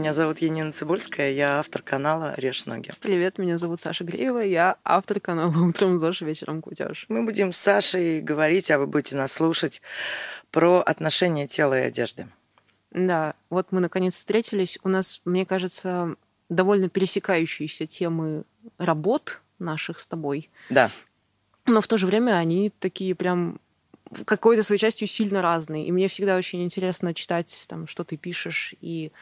меня зовут Енина Цибульская, я автор канала «Режь ноги». Привет, меня зовут Саша Греева, я автор канала «Утром ЗОЖ, вечером кутеж». Мы будем с Сашей говорить, а вы будете нас слушать, про отношения тела и одежды. Да, вот мы наконец встретились. У нас, мне кажется, довольно пересекающиеся темы работ наших с тобой. Да. Но в то же время они такие прям какой-то своей частью сильно разные. И мне всегда очень интересно читать, там, что ты пишешь и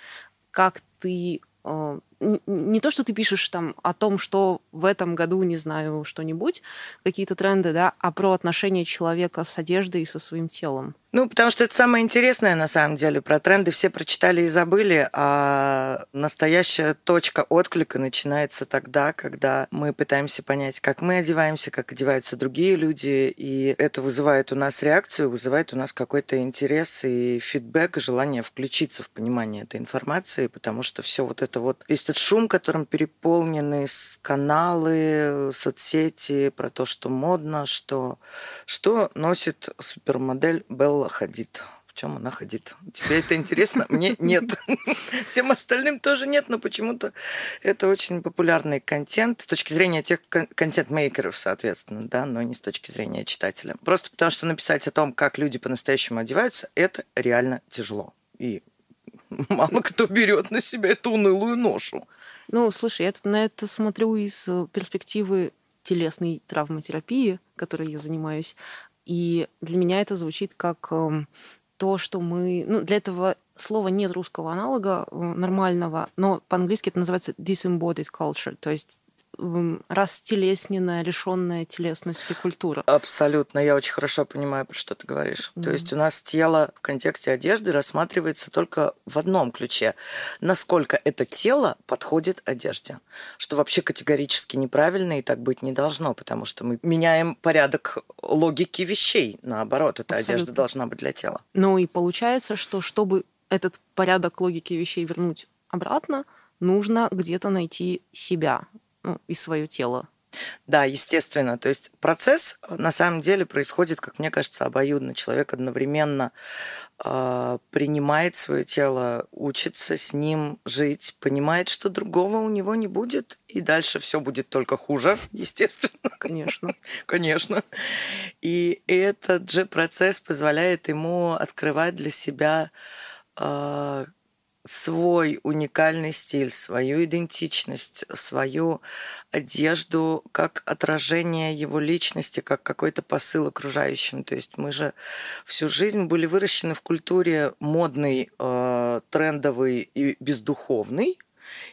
как ты э, не то, что ты пишешь там о том, что в этом году, не знаю, что-нибудь, какие-то тренды, да, а про отношение человека с одеждой и со своим телом. Ну, потому что это самое интересное, на самом деле. Про тренды все прочитали и забыли, а настоящая точка отклика начинается тогда, когда мы пытаемся понять, как мы одеваемся, как одеваются другие люди, и это вызывает у нас реакцию, вызывает у нас какой-то интерес и фидбэк, и желание включиться в понимание этой информации, потому что все вот это вот, весь этот шум, которым переполнены каналы, соцсети, про то, что модно, что, что носит супермодель Белла Хадид. В чем она ходит? Тебе это интересно? Мне нет. Всем остальным тоже нет, но почему-то это очень популярный контент с точки зрения тех контент-мейкеров, соответственно, да, но не с точки зрения читателя. Просто потому что написать о том, как люди по-настоящему одеваются, это реально тяжело. И мало кто берет на себя эту унылую ношу. Ну, слушай, я тут на это смотрю из э, перспективы телесной травматерапии, которой я занимаюсь. И для меня это звучит как эм, то, что мы... Ну, для этого слова нет русского аналога э, нормального, но по-английски это называется disembodied culture, то есть растелесненная, лишенная телесности культура. Абсолютно. Я очень хорошо понимаю, про что ты говоришь. Mm. То есть у нас тело в контексте одежды рассматривается только в одном ключе. Насколько это тело подходит одежде. Что вообще категорически неправильно и так быть не должно, потому что мы меняем порядок логики вещей. Наоборот, эта Абсолютно. одежда должна быть для тела. Ну и получается, что чтобы этот порядок логики вещей вернуть обратно, нужно где-то найти себя, ну, и свое тело. Да, естественно. То есть процесс э, на самом деле происходит, как мне кажется, обоюдно. Человек одновременно э, принимает свое тело, учится с ним жить, понимает, что другого у него не будет, и дальше все будет только хуже, естественно. Конечно. Конечно. И этот же процесс позволяет ему открывать для себя э, свой уникальный стиль, свою идентичность, свою одежду как отражение его личности, как какой-то посыл окружающим. То есть мы же всю жизнь были выращены в культуре модной, э, трендовой и бездуховной,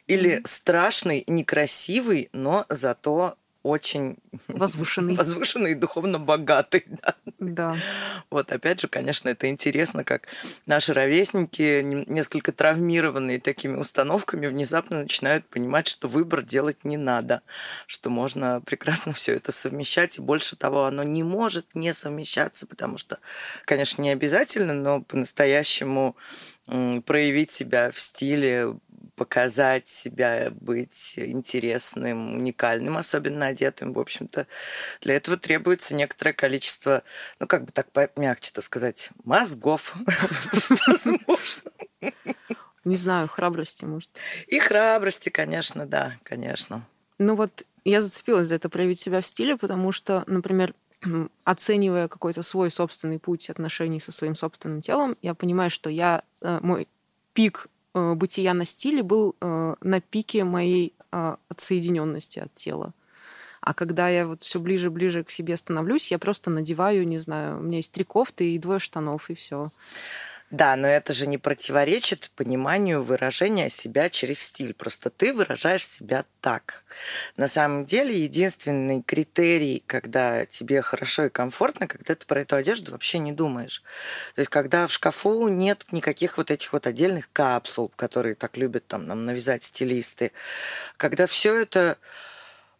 или mm-hmm. страшный, некрасивый, но зато очень возвышенный, возвышенный и духовно богатый. Да. да. Вот опять же, конечно, это интересно, как наши ровесники, несколько травмированные такими установками, внезапно начинают понимать, что выбор делать не надо, что можно прекрасно все это совмещать, и больше того, оно не может не совмещаться, потому что, конечно, не обязательно, но по-настоящему проявить себя в стиле показать себя, быть интересным, уникальным, особенно одетым, в общем-то, для этого требуется некоторое количество, ну, как бы так мягче-то сказать, мозгов, возможно. Не знаю, храбрости, может. И храбрости, конечно, да, конечно. Ну вот я зацепилась за это проявить себя в стиле, потому что, например, оценивая какой-то свой собственный путь отношений со своим собственным телом, я понимаю, что я э, мой пик бытия на стиле был э, на пике моей э, отсоединенности от тела. А когда я вот все ближе ближе к себе становлюсь, я просто надеваю, не знаю, у меня есть три кофты и двое штанов, и все. Да, но это же не противоречит пониманию выражения себя через стиль. Просто ты выражаешь себя так. На самом деле, единственный критерий, когда тебе хорошо и комфортно, когда ты про эту одежду вообще не думаешь. То есть, когда в шкафу нет никаких вот этих вот отдельных капсул, которые так любят там нам навязать стилисты. Когда все это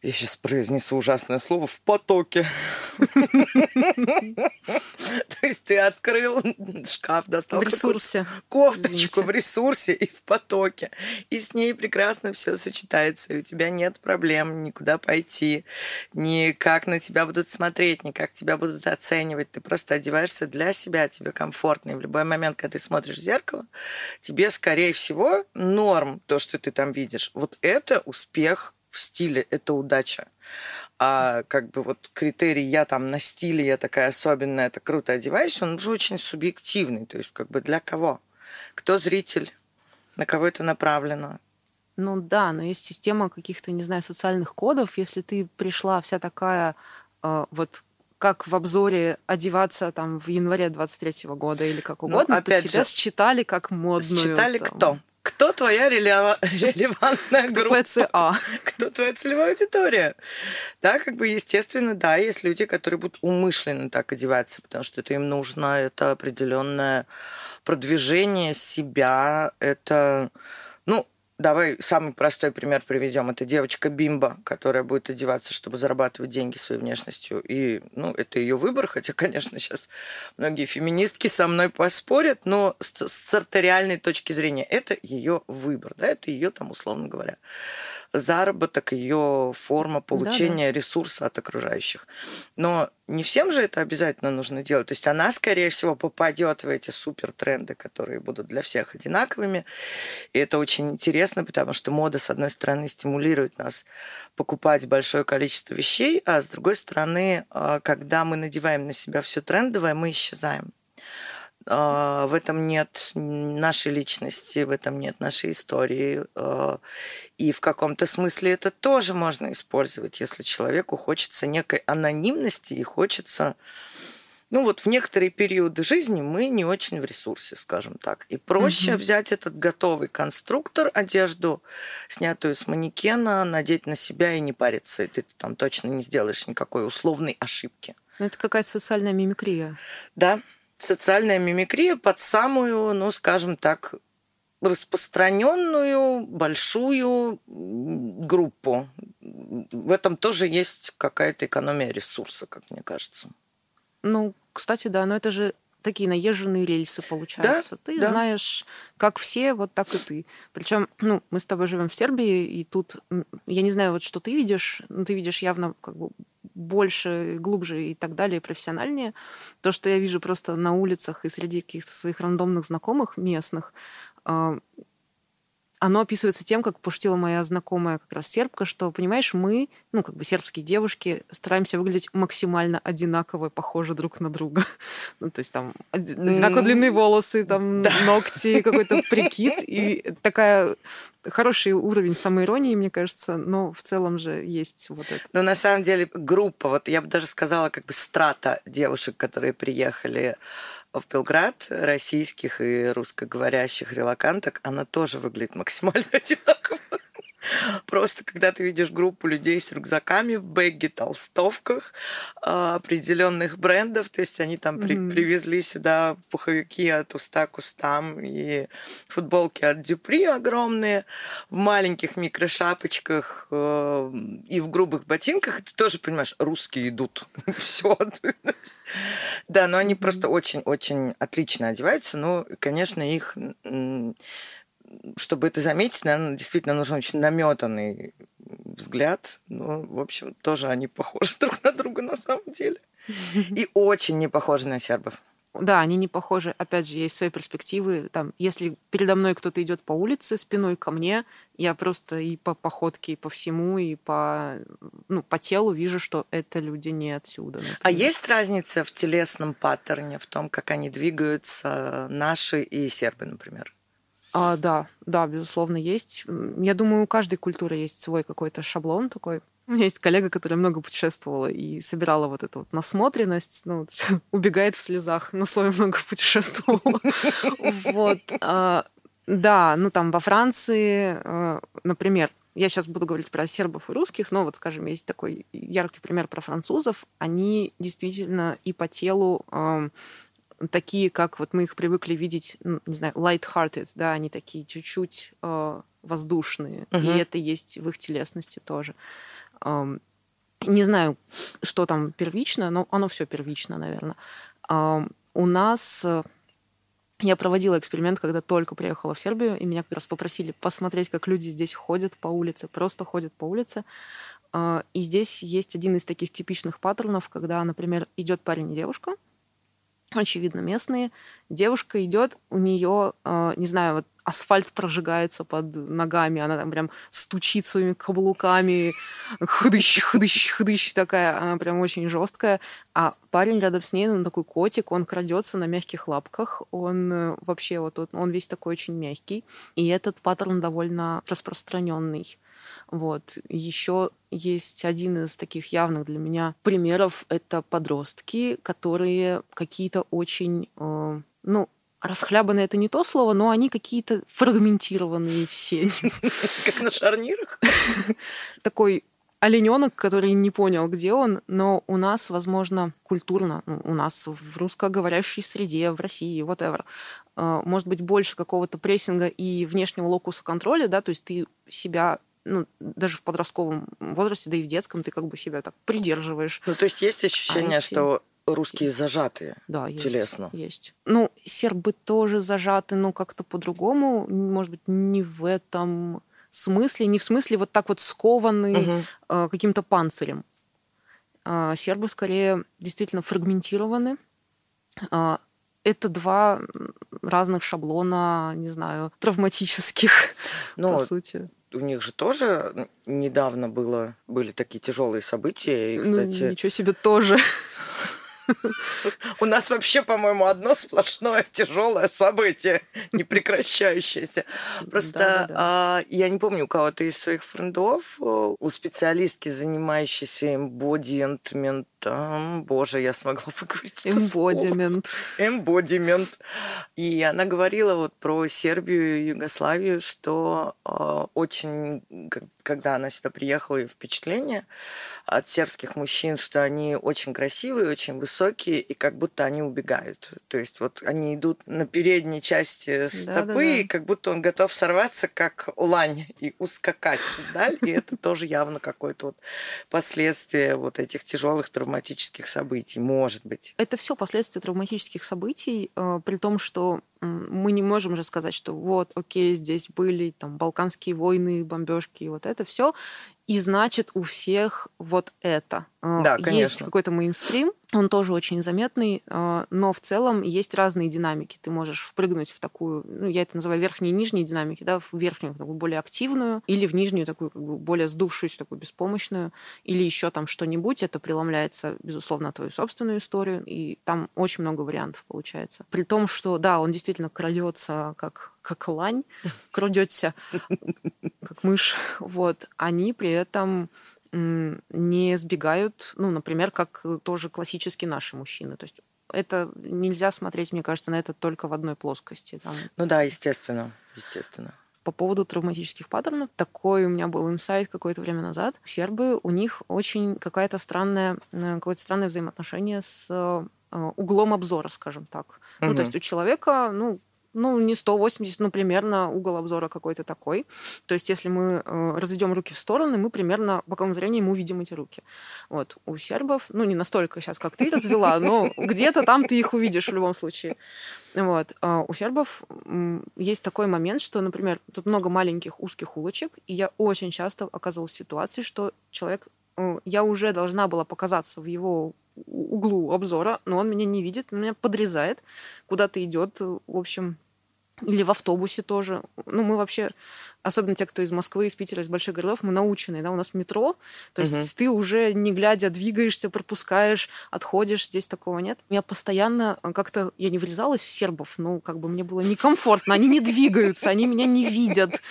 я сейчас произнесу ужасное слово, в потоке. То есть ты открыл шкаф, достал в ресурсе. кофточку в ресурсе и в потоке. И с ней прекрасно все сочетается. И у тебя нет проблем никуда пойти, ни как на тебя будут смотреть, ни как тебя будут оценивать. Ты просто одеваешься для себя, тебе комфортно. И в любой момент, когда ты смотришь в зеркало, тебе, скорее всего, норм то, что ты там видишь. Вот это успех в стиле, это удача. А как бы вот критерий «я там на стиле, я такая особенная, это круто одеваюсь», он уже очень субъективный. То есть как бы для кого? Кто зритель? На кого это направлено? Ну да, но есть система каких-то, не знаю, социальных кодов. Если ты пришла вся такая э, вот как в обзоре одеваться там в январе 23 года или как угодно, ну, опять то тебя же, считали как модную. Считали там. кто? Кто твоя релевантная группа? ЦА. Кто твоя целевая аудитория? Да, как бы, естественно, да, есть люди, которые будут умышленно так одеваться, потому что это им нужно, это определенное продвижение себя, это, Давай самый простой пример приведем. Это девочка Бимба, которая будет одеваться, чтобы зарабатывать деньги своей внешностью. И, ну, это ее выбор, хотя, конечно, сейчас многие феминистки со мной поспорят, но с, с артериальной точки зрения это ее выбор, да, это ее там, условно говоря, заработок, ее форма получения да, да. ресурса от окружающих. Но не всем же это обязательно нужно делать. То есть она, скорее всего, попадет в эти супер тренды, которые будут для всех одинаковыми. И это очень интересно, потому что мода, с одной стороны, стимулирует нас покупать большое количество вещей, а с другой стороны, а, когда мы надеваем на себя все трендовое, мы исчезаем. А, в этом нет нашей личности, в этом нет нашей истории. А, и в каком-то смысле это тоже можно использовать, если человеку хочется некой анонимности и хочется... Ну вот в некоторые периоды жизни мы не очень в ресурсе, скажем так. И проще угу. взять этот готовый конструктор, одежду, снятую с манекена, надеть на себя и не париться. И ты там точно не сделаешь никакой условной ошибки. Ну, это какая-то социальная мимикрия. Да, социальная мимикрия под самую, ну, скажем так, распространенную большую группу. В этом тоже есть какая-то экономия ресурса, как мне кажется. Ну, кстати, да, но это же такие наезженные рельсы получаются. Да, ты да. знаешь, как все, вот так и ты. Причем, ну, мы с тобой живем в Сербии, и тут я не знаю, вот что ты видишь, но ты видишь явно как бы больше, глубже и так далее, профессиональнее. То, что я вижу просто на улицах и среди каких-то своих рандомных знакомых местных, а, оно описывается тем, как пошутила моя знакомая как раз сербка, что, понимаешь, мы, ну, как бы сербские девушки, стараемся выглядеть максимально одинаково, похожи друг на друга. ну, то есть там одинаково длинные волосы, там да. ногти, какой-то прикид. И такая хороший уровень самоиронии, мне кажется, но в целом же есть вот это. Ну, на самом деле, группа, вот я бы даже сказала, как бы страта девушек, которые приехали в Белград российских и русскоговорящих релаканток, она тоже выглядит максимально одинаково. Просто когда ты видишь группу людей с рюкзаками в бэге, толстовках а, определенных брендов, то есть они там при, mm-hmm. привезли сюда пуховики от уста к устам и футболки от Дюпри огромные, в маленьких микрошапочках э, и в грубых ботинках, ты тоже понимаешь, русские идут. Все. Да, но они просто очень-очень отлично одеваются. Ну, конечно, их чтобы это заметить, наверное, действительно нужен очень наметанный взгляд. Ну, в общем, тоже они похожи друг на друга на самом деле. И очень не похожи на сербов. Да, они не похожи. Опять же, есть свои перспективы. Там, если передо мной кто-то идет по улице спиной ко мне, я просто и по походке, и по всему, и по, ну, по телу вижу, что это люди не отсюда. Например. А есть разница в телесном паттерне, в том, как они двигаются, наши и сербы, например? А, да, да, безусловно, есть. Я думаю, у каждой культуры есть свой какой-то шаблон такой. У меня есть коллега, которая много путешествовала и собирала вот эту вот насмотренность, ну, убегает в слезах, на слове много путешествовала. Вот. А, да, ну там во Франции, а, например, я сейчас буду говорить про сербов и русских, но вот, скажем, есть такой яркий пример про французов. Они действительно и по телу такие, как вот мы их привыкли видеть, ну, не знаю, light-hearted, да, они такие чуть-чуть э, воздушные, uh-huh. и это есть в их телесности тоже. Не знаю, что там первично, но оно все первично, наверное. У нас э, я проводила эксперимент, когда только приехала в Сербию, и меня как раз попросили посмотреть, как люди здесь ходят по улице, просто ходят по улице. А, и здесь есть один из таких типичных паттернов, когда, например, идет парень и девушка, очевидно, местные. Девушка идет, у нее, а, не знаю, вот асфальт прожигается под ногами, она там прям стучит своими каблуками, хыдыщ, хыдыщ, хыдыщ такая, она прям очень жесткая. А парень рядом с ней, он такой котик, он крадется на мягких лапках, он э, вообще вот он весь такой очень мягкий. И этот паттерн довольно распространенный. Вот. Еще есть один из таких явных для меня примеров. Это подростки, которые какие-то очень, э, ну, расхлябанные это не то слово, но они какие-то фрагментированные все. Как на шарнирах? Такой олененок, который не понял, где он, но у нас, возможно, культурно, ну, у нас в русскоговорящей среде, в России, whatever, э, может быть больше какого-то прессинга и внешнего локуса контроля, да, то есть ты себя ну, даже в подростковом возрасте, да и в детском, ты как бы себя так придерживаешь. Ну, то есть есть ощущение, а эти... что русские зажатые да, есть, телесно. Есть. Ну, сербы тоже зажаты, но как-то по-другому. Может быть, не в этом смысле, не в смысле вот так вот скованы угу. э, каким-то панцирем. Э, сербы скорее действительно фрагментированы. Э, это два разных шаблона, не знаю, травматических, ну, по сути у них же тоже недавно было, были такие тяжелые события. И, ну, кстати... Ну, ничего себе тоже. У нас вообще, по-моему, одно сплошное тяжелое событие, непрекращающееся. Просто да, да, да. А, я не помню у кого-то из своих френдов, у специалистки, занимающейся эмбодиентментом, боже, я смогла выговорить Эмбодимент. Эмбодимент. И она говорила вот про Сербию и Югославию, что э, очень, когда она сюда приехала, и впечатление от сербских мужчин, что они очень красивые, очень высокие, и как будто они убегают. То есть вот они идут на передней части стопы, да, да, да. и как будто он готов сорваться, как лань, и ускакать вдаль. И это тоже явно какое-то вот последствие вот этих тяжелых травматических событий, может быть. Это все последствия травматических событий, э, при том, что мы не можем же сказать, что вот, окей, здесь были там балканские войны, бомбежки, вот это все, и значит у всех вот это. А, да, конечно. Есть какой-то мейнстрим, он тоже очень заметный, а, но в целом есть разные динамики. Ты можешь впрыгнуть в такую, ну, я это называю верхние и нижние динамики, да, в верхнюю такую более активную, или в нижнюю такую как бы более сдувшуюся, такую беспомощную, или еще там что-нибудь. Это преломляется, безусловно, твою собственную историю, и там очень много вариантов получается. При том, что, да, он действительно крадется как как лань, крадется как мышь, вот, они при этом не сбегают, ну, например, как тоже классические наши мужчины. То есть это нельзя смотреть, мне кажется, на это только в одной плоскости. Там. Ну да, естественно, естественно. По поводу травматических паттернов, такой у меня был инсайт какое-то время назад. Сербы, у них очень какая-то странная, э, какое-то странное взаимоотношение с э, углом обзора, скажем так. Угу. Ну, то есть у человека, ну, ну, не 180, но примерно угол обзора какой-то такой. То есть, если мы э, разведем руки в стороны, мы примерно боковым зрением мы увидим эти руки. Вот. У сербов, ну, не настолько сейчас, как ты развела, но где-то там ты их увидишь в любом случае. Вот. А у сербов есть такой момент, что, например, тут много маленьких узких улочек, и я очень часто оказывалась в ситуации, что человек, э, я уже должна была показаться в его углу обзора, но он меня не видит, меня подрезает, куда-то идет, в общем, или в автобусе тоже. Ну, мы вообще, особенно те, кто из Москвы, из Питера, из больших городов, мы научены, да, у нас метро, то есть угу. ты уже не глядя двигаешься, пропускаешь, отходишь, здесь такого нет. Я постоянно э, как-то, я не врезалась в сербов, ну, как бы мне было некомфортно, они не двигаются, они меня не видят.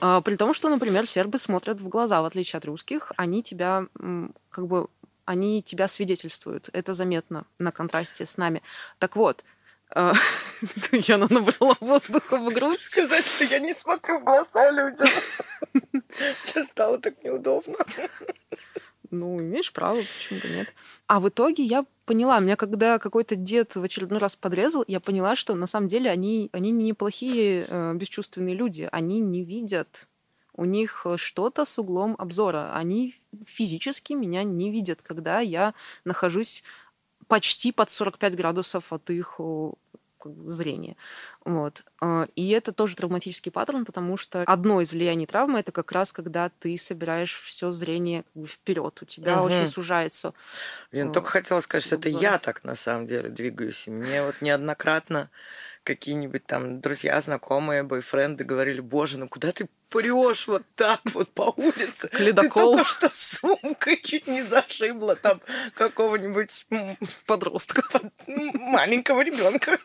А, при том, что, например, сербы смотрят в глаза, в отличие от русских, они тебя как бы они тебя свидетельствуют. Это заметно на контрасте с нами. Так вот, а, Яна набрала воздуха в грудь. Сказать, что я не смотрю в глаза людям. Сейчас стало так неудобно. Ну, имеешь право, почему бы нет. А в итоге я поняла, меня когда какой-то дед в очередной раз подрезал, я поняла, что на самом деле они, они неплохие э, бесчувственные люди. Они не видят у них что-то с углом обзора. Они физически меня не видят, когда я нахожусь почти под 45 градусов от их зрения. Вот. А, и это тоже травматический паттерн, потому что одно из влияний травмы это как раз когда ты собираешь все зрение как бы вперед, у тебя угу. очень сужается. Я только хотела сказать, что это я так на самом деле двигаюсь. И мне вот неоднократно какие-нибудь там друзья, знакомые, бойфренды говорили, боже, ну куда ты прешь вот так вот по улице? Ледокол. Ты только что сумкой чуть не зашибла там какого-нибудь подростка. Маленького ребенка.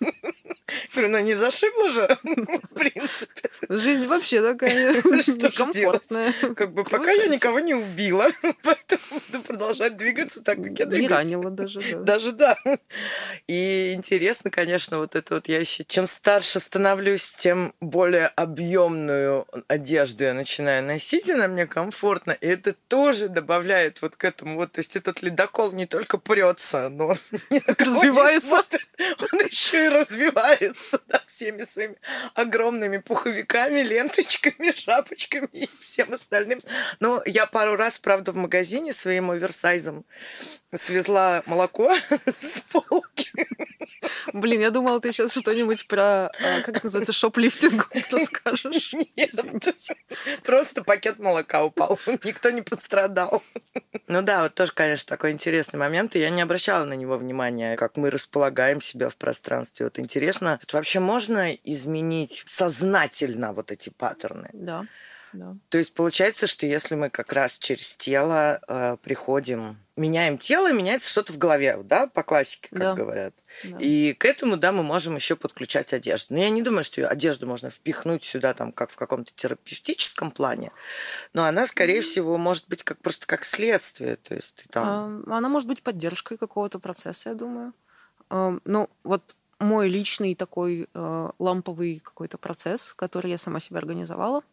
Говорю, ну не зашибла же, в принципе. Жизнь вообще такая некомфортная. Как бы пока я никого не убила, поэтому буду продолжать двигаться так, как я двигаюсь. Не ранила даже, да. Даже да. И интересно, конечно, вот это вот я еще... Чем старше становлюсь, тем более объемную одежду я начинаю носить, она мне комфортно. И это тоже добавляет вот к этому. Вот, то есть этот ледокол не только прется, но он развивается. Он еще и развивается да, всеми своими огромными пуховиками, ленточками, шапочками и всем остальным. Но я пару раз, правда, в магазине своим оверсайзом свезла молоко с полки. Блин, я думала, ты сейчас что-нибудь про, а, как это называется, шоплифтинг расскажешь. Нет, просто пакет молока упал. Никто не пострадал. Ну да, вот тоже, конечно, такой интересный момент, и я не обращала на него внимания, как мы располагаем себя в пространстве. Вот интересно, вообще можно изменить сознательно вот эти паттерны? Да. Да. То есть получается, что если мы как раз через тело э, приходим, меняем тело, меняется что-то в голове, да, по классике, как да. говорят. Да. И к этому, да, мы можем еще подключать одежду. Но я не думаю, что одежду можно впихнуть сюда, там, как в каком-то терапевтическом плане, но она, скорее mm-hmm. всего, может быть как просто как следствие. То есть ты там... она может быть поддержкой какого-то процесса, я думаю. Ну, вот мой личный такой э, ламповый какой-то процесс, который я сама себе организовала –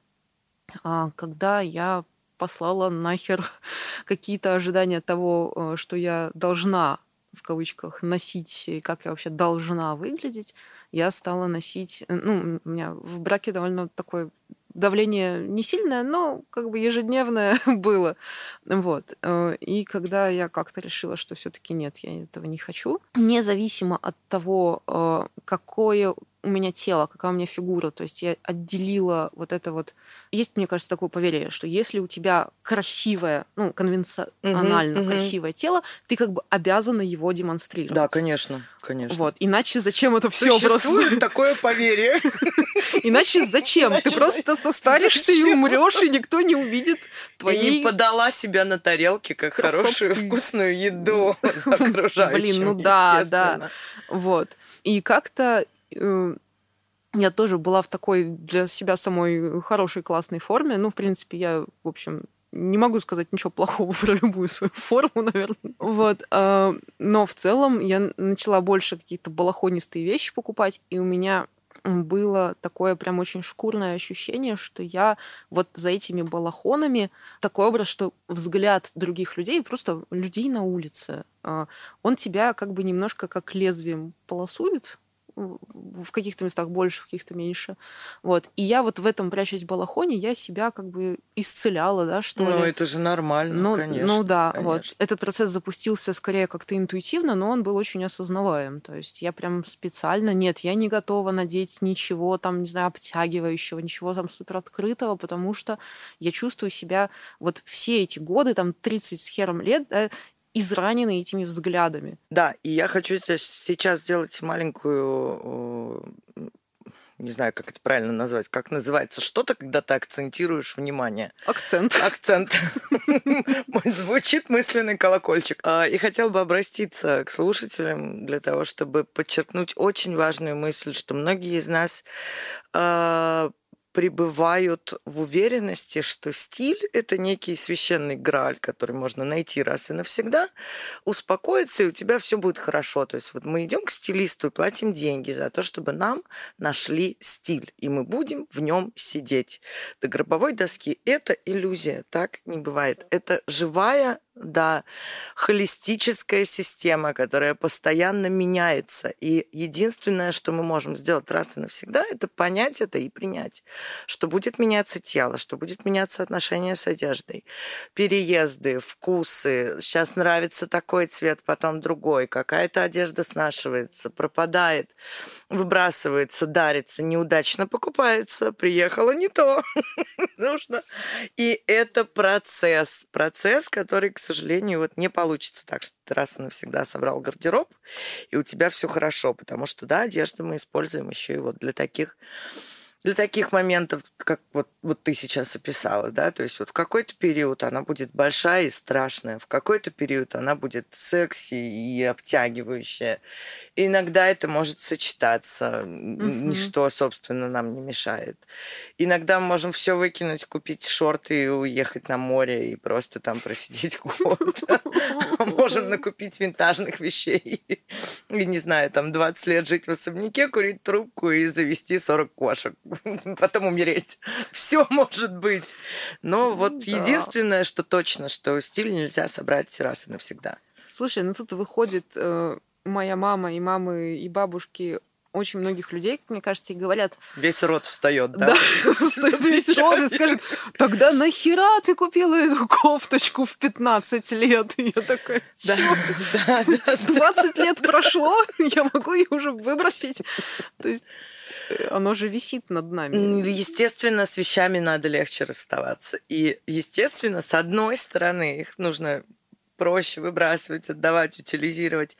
когда я послала нахер какие-то ожидания того, э, что я должна в кавычках носить, и как я вообще должна выглядеть, я стала носить, э, ну, у меня в браке довольно такое давление не сильное, но как бы ежедневное было. Вот. Э, и когда я как-то решила, что все-таки нет, я этого не хочу, независимо от того, какое у меня тело, какая у меня фигура. То есть я отделила вот это вот... Есть, мне кажется, такое поверье, что если у тебя красивое, ну, конвенционально угу, красивое угу. тело, ты как бы обязана его демонстрировать. Да, конечно, конечно. Вот. Иначе зачем это все просто? такое поверье. Иначе зачем? Ты просто состаришься и умрешь, и никто не увидит твои... И не подала себя на тарелке, как хорошую вкусную еду окружающим, Блин, ну да, да. Вот. И как-то я тоже была в такой для себя самой хорошей, классной форме. Ну, в принципе, я, в общем, не могу сказать ничего плохого про любую свою форму, наверное. Вот. А, но в целом я начала больше какие-то балахонистые вещи покупать, и у меня было такое прям очень шкурное ощущение, что я вот за этими балахонами такой образ, что взгляд других людей, просто людей на улице, а, он тебя как бы немножко как лезвием полосует, в каких-то местах больше, в каких-то меньше. Вот. И я вот в этом, прячась в балахоне, я себя как бы исцеляла, да, что Ну, ли. это же нормально, ну, конечно. Ну да, конечно. вот. Этот процесс запустился скорее как-то интуитивно, но он был очень осознаваем. То есть я прям специально, нет, я не готова надеть ничего там, не знаю, обтягивающего, ничего там супер открытого, потому что я чувствую себя вот все эти годы, там 30 с хером лет, да, изранены этими взглядами. Да, и я хочу сейчас сделать маленькую не знаю, как это правильно назвать, как называется что-то, когда ты акцентируешь внимание. Акцент. Акцент. Звучит мысленный колокольчик. А, и хотел бы обратиться к слушателям для того, чтобы подчеркнуть очень важную мысль, что многие из нас а, пребывают в уверенности, что стиль – это некий священный грааль, который можно найти раз и навсегда, успокоиться, и у тебя все будет хорошо. То есть вот мы идем к стилисту и платим деньги за то, чтобы нам нашли стиль, и мы будем в нем сидеть. До гробовой доски – это иллюзия, так не бывает. Это живая да, холистическая система, которая постоянно меняется. И единственное, что мы можем сделать раз и навсегда, это понять это и принять, что будет меняться тело, что будет меняться отношение с одеждой, переезды, вкусы. Сейчас нравится такой цвет, потом другой. Какая-то одежда снашивается, пропадает, выбрасывается, дарится, неудачно покупается, приехала не то. Нужно. И это процесс. Процесс, который, к сожалению, вот не получится так, что ты раз и навсегда собрал гардероб, и у тебя все хорошо, потому что, да, одежду мы используем еще и вот для таких для таких моментов, как вот, вот ты сейчас описала, да, то есть вот в какой-то период она будет большая и страшная, в какой-то период она будет секси и обтягивающая. И иногда это может сочетаться, угу. ничто, собственно, нам не мешает. Иногда мы можем все выкинуть, купить шорты и уехать на море и просто там просидеть год. Можем накупить винтажных вещей и, не знаю, там 20 лет жить в особняке, курить трубку и завести 40 кошек. потом умереть. Все может быть. Но вот да. единственное, что точно, что стиль нельзя собрать раз и навсегда. Слушай, ну тут выходит э, моя мама и мамы и бабушки очень многих людей, мне кажется, и говорят... Весь род встает, да? Да, весь род и скажет, тогда нахера ты купила эту кофточку в 15 лет? И я такая, да, да, да, 20 лет прошло, я могу ее уже выбросить. То есть оно же висит над нами. Естественно, с вещами надо легче расставаться. И, естественно, с одной стороны, их нужно проще выбрасывать, отдавать, утилизировать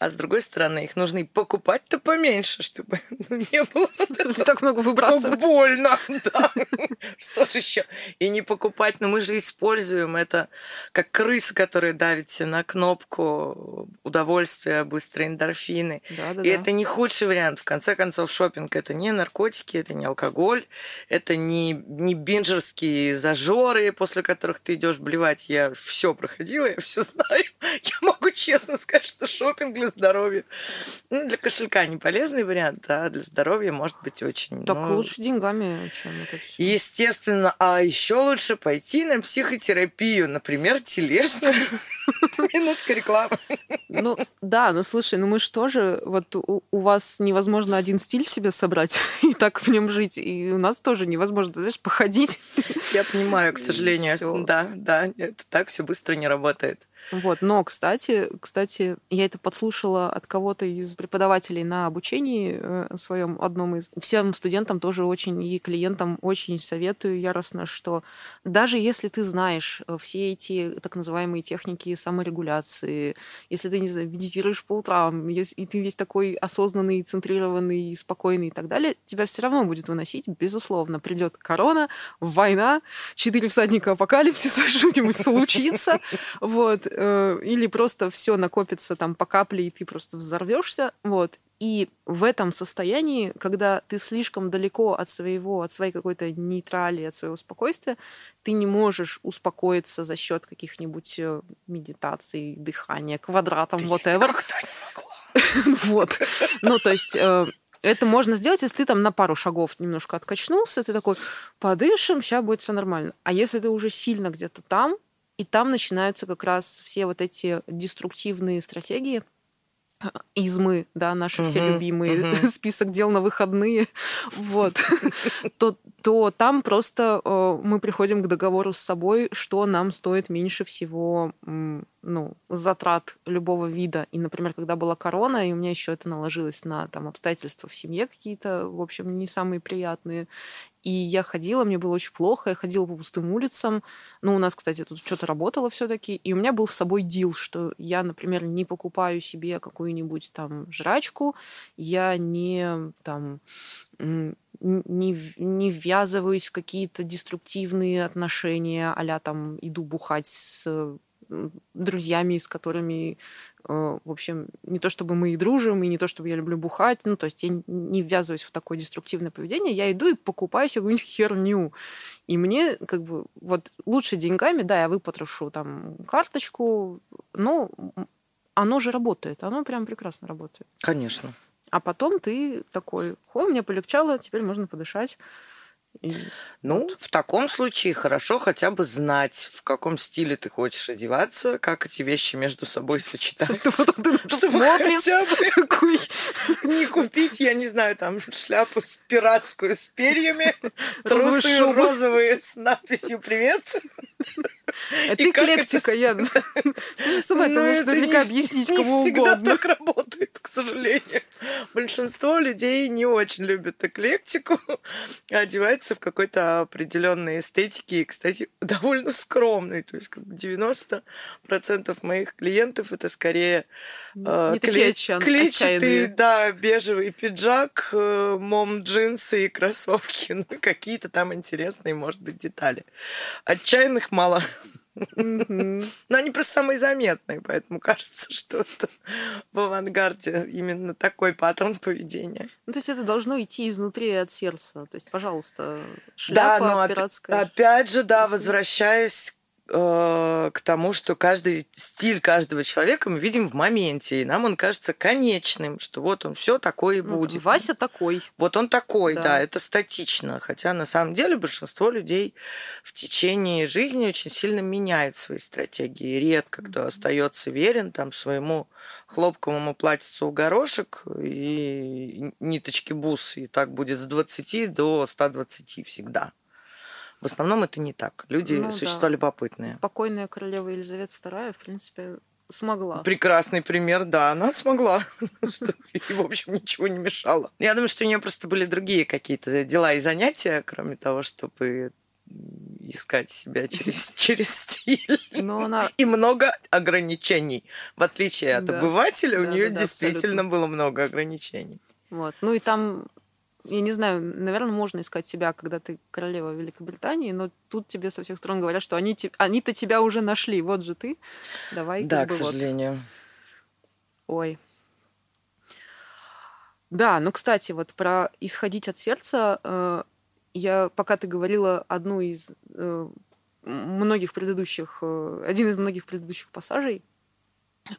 а с другой стороны, их нужно и покупать-то поменьше, чтобы ну, не было вот так много выбрасывать. Больно, да. Что же еще? И не покупать, но мы же используем это как крысы, которые давите на кнопку удовольствия, быстрые эндорфины. Да, да, и да. это не худший вариант. В конце концов, шопинг это не наркотики, это не алкоголь, это не, не бинджерские зажоры, после которых ты идешь блевать. Я все проходила, я все знаю. Я могу честно сказать, что шопинг для здоровья. Ну, для кошелька не полезный вариант, а для здоровья может быть очень. Так ну, лучше деньгами, чем это все. Естественно, а еще лучше пойти на психотерапию, например, телесную. Минутка рекламы. Ну, да, ну слушай, ну мы же тоже, вот у, у вас невозможно один стиль себе собрать и так в нем жить, и у нас тоже невозможно, знаешь, походить. Я понимаю, к сожалению, да, да, это так все быстро не работает. Вот. Но, кстати, кстати, я это подслушала от кого-то из преподавателей на обучении э, своем одном из. Всем студентам тоже очень и клиентам очень советую яростно, что даже если ты знаешь э, все эти так называемые техники саморегуляции, если ты, не знаю, медитируешь по утрам, и ты весь такой осознанный, центрированный, спокойный и так далее, тебя все равно будет выносить, безусловно. Придет корона, война, четыре всадника апокалипсиса, что-нибудь случится. Вот Э, или просто все накопится там по капле, и ты просто взорвешься. Вот. И в этом состоянии, когда ты слишком далеко от своего, от своей какой-то нейтрали, от своего спокойствия, ты не можешь успокоиться за счет каких-нибудь э, медитаций, дыхания, квадратом, whatever. Вот. Ну, то есть э, это можно сделать, если ты там на пару шагов немножко откачнулся, ты такой, подышим, сейчас будет все нормально. А если ты уже сильно где-то там, и там начинаются как раз все вот эти деструктивные стратегии, измы, да, наши uh-huh, все любимые, uh-huh. список дел на выходные, вот, то, то там просто э, мы приходим к договору с собой, что нам стоит меньше всего ну, затрат любого вида. И, например, когда была корона, и у меня еще это наложилось на там, обстоятельства в семье какие-то, в общем, не самые приятные. И я ходила, мне было очень плохо, я ходила по пустым улицам. Ну, у нас, кстати, тут что-то работало все-таки. И у меня был с собой дил, что я, например, не покупаю себе какую-нибудь там жрачку, я не там не, не ввязываюсь в какие-то деструктивные отношения, а там иду бухать с друзьями, с которыми, э, в общем, не то чтобы мы и дружим, и не то чтобы я люблю бухать, ну, то есть я не ввязываюсь в такое деструктивное поведение, я иду и покупаю себе какую-нибудь херню. И мне, как бы, вот лучше деньгами, да, я выпотрошу там карточку, но оно же работает, оно прям прекрасно работает. Конечно. А потом ты такой, ой, мне полегчало, теперь можно подышать Ну, в таком случае хорошо хотя бы знать, в каком стиле ты хочешь одеваться, как эти вещи между собой сочетаются. Чтобы хотя бы. Такой, не купить, я не знаю, там шляпу пиратскую с перьями, трусы розовые с надписью «Привет». это эклектика, Ян. Ты же сама это можешь это не наверняка объяснить кому всегда угодно. так работает, к сожалению. Большинство людей не очень любят эклектику, одеваются в какой-то определенной эстетике, и, кстати, довольно скромной. То есть как бы 90% моих клиентов это скорее э, клетчатый, да, бежевый пиджак, э, мом джинсы и кроссовки, ну какие-то там интересные, может быть, детали. Отчаянных мало. Но они просто самые заметные, поэтому кажется, что это в авангарде именно такой паттерн поведения. Ну, то есть это должно идти изнутри от сердца. То есть, пожалуйста, Да, шляпа но опя- пиратская. опять же, да, возвращаясь э, к тому, что каждый стиль каждого человека мы видим в моменте, и нам он кажется конечным, что вот он все такое и будет. Вася такой. Вот он такой, Да. да. это статично. Хотя на самом деле большинство людей в течение жизни очень сильно меняют свои стратегии. Редко кто остается верен там своему хлопковому платьицу у горошек и ниточки бус. И так будет с 20 до 120 всегда. В основном это не так. Люди Ну да. существа любопытные. Покойная королева Елизавета II, в принципе, смогла. Прекрасный пример, да, она смогла, ей, в общем, ничего не мешало. Я думаю, что у нее просто были другие какие-то дела и занятия, кроме того, чтобы искать себя через, через стиль. Но она И много ограничений. В отличие от Да. обывателя, у Да, нее да, да, действительно абсолютно. было много ограничений. Вот. Ну и там, я не знаю, наверное, можно искать себя, когда ты королева Великобритании, но тут тебе со всех сторон говорят, что они, они-то тебя уже нашли, вот же ты, давай. да, к бы вот. сожалению. Ой. Да, ну, кстати, вот про исходить от сердца, э, я, пока ты говорила одну из э, многих предыдущих, э, один из многих предыдущих пассажей,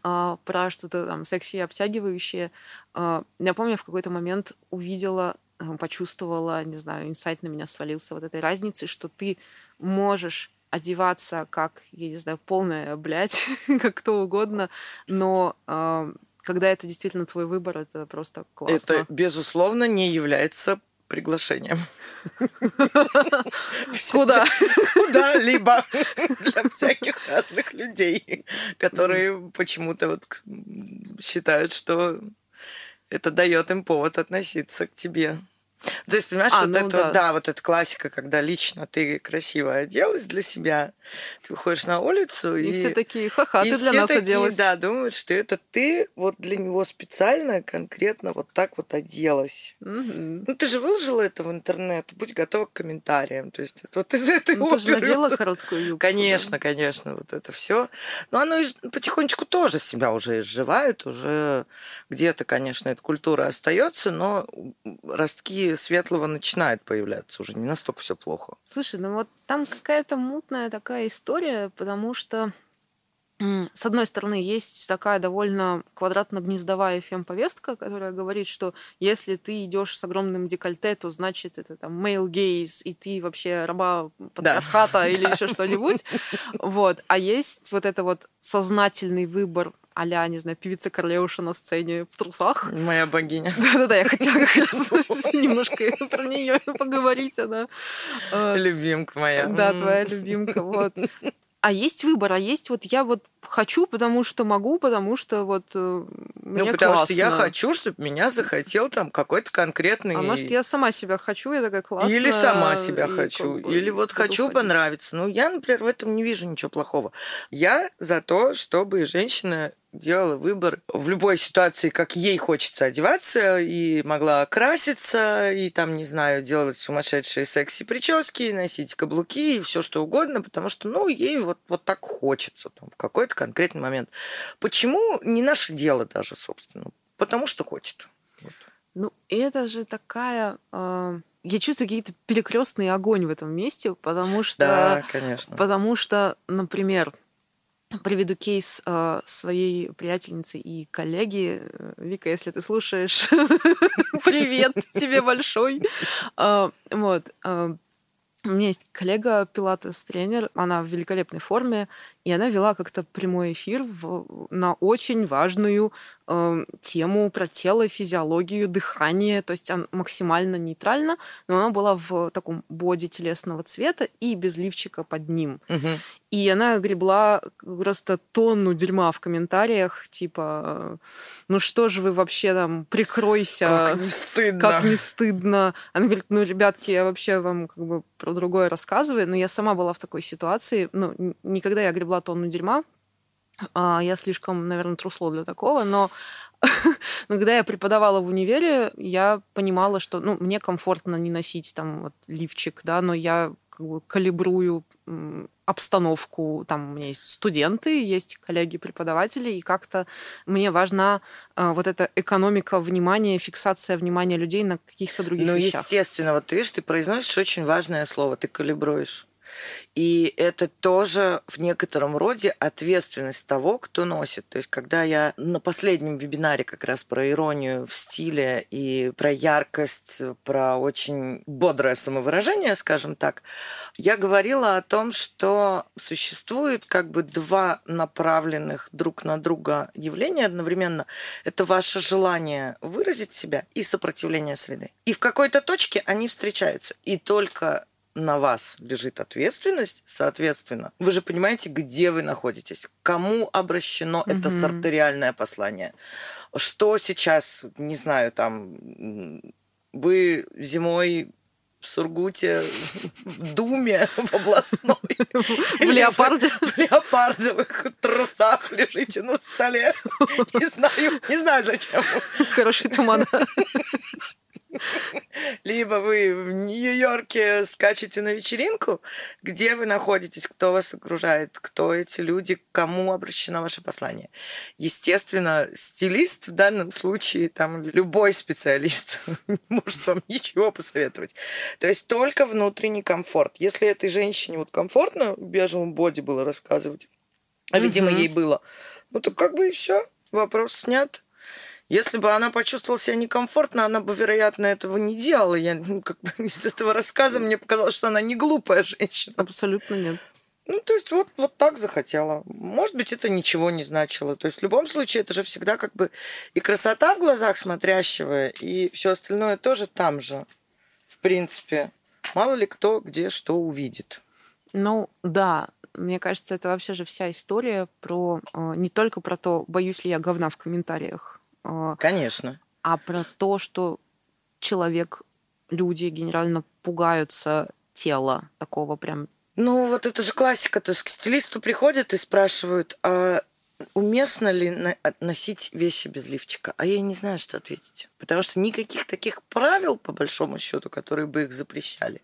а, про что-то там секси обтягивающее. А, Я помню, в какой-то момент увидела, почувствовала, не знаю, инсайт на меня свалился вот этой разницы, что ты можешь одеваться как, я не знаю, полная, блядь, как кто угодно, но а, когда это действительно твой выбор, это просто классно. Это, безусловно, не является приглашением. Куда? Куда-либо для всяких разных людей, которые почему-то вот считают, что это дает им повод относиться к тебе. То есть, понимаешь, А, вот ну это, да. да. вот эта классика, когда лично ты красиво оделась для себя, ты выходишь на улицу И, и, все такие, ха-ха, ты для все нас такие, оделась. да, думают, что это ты вот для него специально, конкретно вот так вот оделась. Мгм. Ну, ты же выложила это в интернет, будь готова к комментариям. То есть, вот из этой Ну, ты же оперы надела короткую юбку. Конечно, конечно, вот это все. Но оно из- потихонечку тоже себя уже изживает, уже где-то, конечно, эта культура остается, но ростки светлого начинают появляться уже, не настолько все плохо. Слушай, ну вот там какая-то мутная такая история, потому что с одной стороны, есть такая довольно квадратно-гнездовая фем-повестка, которая говорит, что если ты идешь с огромным декольте, то значит это там male gaze, и ты вообще раба патриархата или еще что-нибудь. Вот. А есть вот это вот сознательный выбор а не знаю, певица Карлеуша на сцене в трусах. Моя богиня. Да-да-да, я хотела как раз немножко про нее поговорить. Она э, Любимка моя. да, твоя любимка, вот. А есть выбор, а есть вот я вот хочу, потому что могу, потому что вот э, мне Ну, потому что я классно. хочу, чтобы меня захотел там какой-то конкретный... А может, я сама себя хочу, я такая классная. Или сама себя и хочу, как бы или вот хочу ходить. понравиться. Ну, я, например, в этом не вижу ничего плохого. Я за то, чтобы женщина делала выбор в любой ситуации, как ей хочется одеваться, и могла краситься, и там, не знаю, делать сумасшедшие секси-прически, носить каблуки и все что угодно, потому что, ну, ей вот, вот так хочется там, в какой-то конкретный момент. Почему? Не наше дело даже, собственно. Потому что хочет. Ну, это же такая... э, я чувствую какие-то перекрестный огонь в этом месте, потому что... Да, конечно. Потому что, например, приведу кейс э, своей приятельницы и коллеги. Вика, если ты слушаешь, привет тебе большой. Э, вот. Э, у меня есть коллега, пилатес-тренер, она в великолепной форме, и она вела как-то прямой эфир в, на очень важную э, тему про тело, физиологию, дыхание. То есть она максимально нейтрально, но она была в таком боди телесного цвета и без лифчика под ним. Угу. И она гребла просто тонну дерьма в комментариях, типа, ну что же вы вообще там, прикройся. Как не стыдно. Как не стыдно. Она говорит, ну, ребятки, я вообще вам как бы про другое рассказываю, но я сама была в такой ситуации, ну, никогда я гребла тонну дерьма, а, я слишком, наверное, трусло для такого, но но когда я преподавала в универе, я понимала, что ну, мне комфортно не носить там вот, лифчик, да, но я как бы калибрую обстановку. Там у меня есть студенты, есть коллеги-преподаватели, и как-то мне важна э, вот эта экономика внимания, фиксация внимания людей на каких-то других ну, вещах. Ну, естественно, вот ты видишь, ты произносишь очень важное слово, ты калибруешь. И это тоже в некотором роде ответственность того, кто носит. То есть, когда я на последнем вебинаре как раз про иронию в стиле и про яркость, про очень бодрое самовыражение, скажем так, я говорила о том, что существует как бы два направленных друг на друга явления одновременно. Это ваше желание выразить себя и сопротивление среды. И в какой-то точке они встречаются. И только на вас лежит ответственность, соответственно, вы же понимаете, где вы находитесь, кому обращено mm-hmm. это сартериальное послание, что сейчас, не знаю, там, вы зимой в Сургуте, в Думе, в областной. В леопарде. В леопардовых трусах лежите на столе. Не знаю, не знаю зачем. Хороший туман. Либо вы в Нью-Йорке скачете на вечеринку, где вы находитесь, кто вас окружает, кто эти люди, кому обращено ваше послание. Естественно, стилист в данном случае, там любой специалист может вам ничего посоветовать. То есть только внутренний комфорт. Если этой женщине вот комфортно в бежевом боди было рассказывать, а, видимо, ей было, ну то как бы и все, вопрос снят. Если бы она почувствовала себя некомфортно, она бы, вероятно, этого не делала. Я, ну, как бы из этого рассказа мне показалось, что она не глупая женщина. Абсолютно нет. Ну, то есть вот, вот так захотела. Может быть, это ничего не значило. То есть в любом случае это же всегда как бы и красота в глазах смотрящего, и все остальное тоже там же. В принципе. Мало ли кто где что увидит. Ну, да. Мне кажется, это вообще же вся история про э, не только про то, боюсь ли я говна в комментариях, Конечно. А про то, что человек, люди генерально пугаются тела такого прям. Ну, вот это же классика. То есть к стилисту приходят и спрашивают, а уместно ли носить вещи без лифчика? А я не знаю, что ответить. Потому что никаких таких правил, по большому счету, которые бы их запрещали,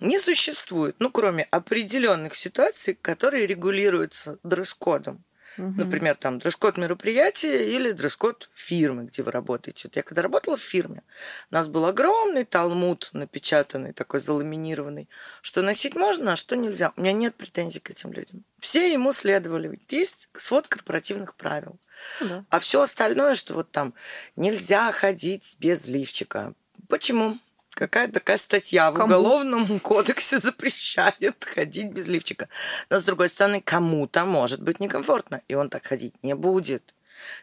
не существует. Ну, кроме определенных ситуаций, которые регулируются дресс-кодом. Угу. Например, там дресс-код мероприятия или дресс-код фирмы, где вы работаете. Вот я когда работала в фирме, у нас был огромный талмуд напечатанный, такой заламинированный, что носить можно, а что нельзя. У меня нет претензий к этим людям. Все ему следовали. Есть свод корпоративных правил. Ну да. А все остальное, что вот там нельзя ходить без лифчика. Почему? Какая такая статья в Уголовном кодексе запрещает ходить без лифчика. Но, с другой стороны, кому-то может быть некомфортно, и он так ходить не будет.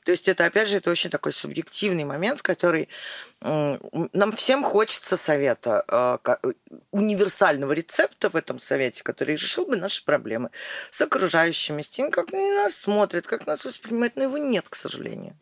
То есть это, опять же, это очень такой субъективный момент, который нам всем хочется совета, э, универсального рецепта в этом совете, который решил бы наши проблемы с окружающими, с тем, как они нас смотрят, как нас воспринимают, но его нет, к сожалению.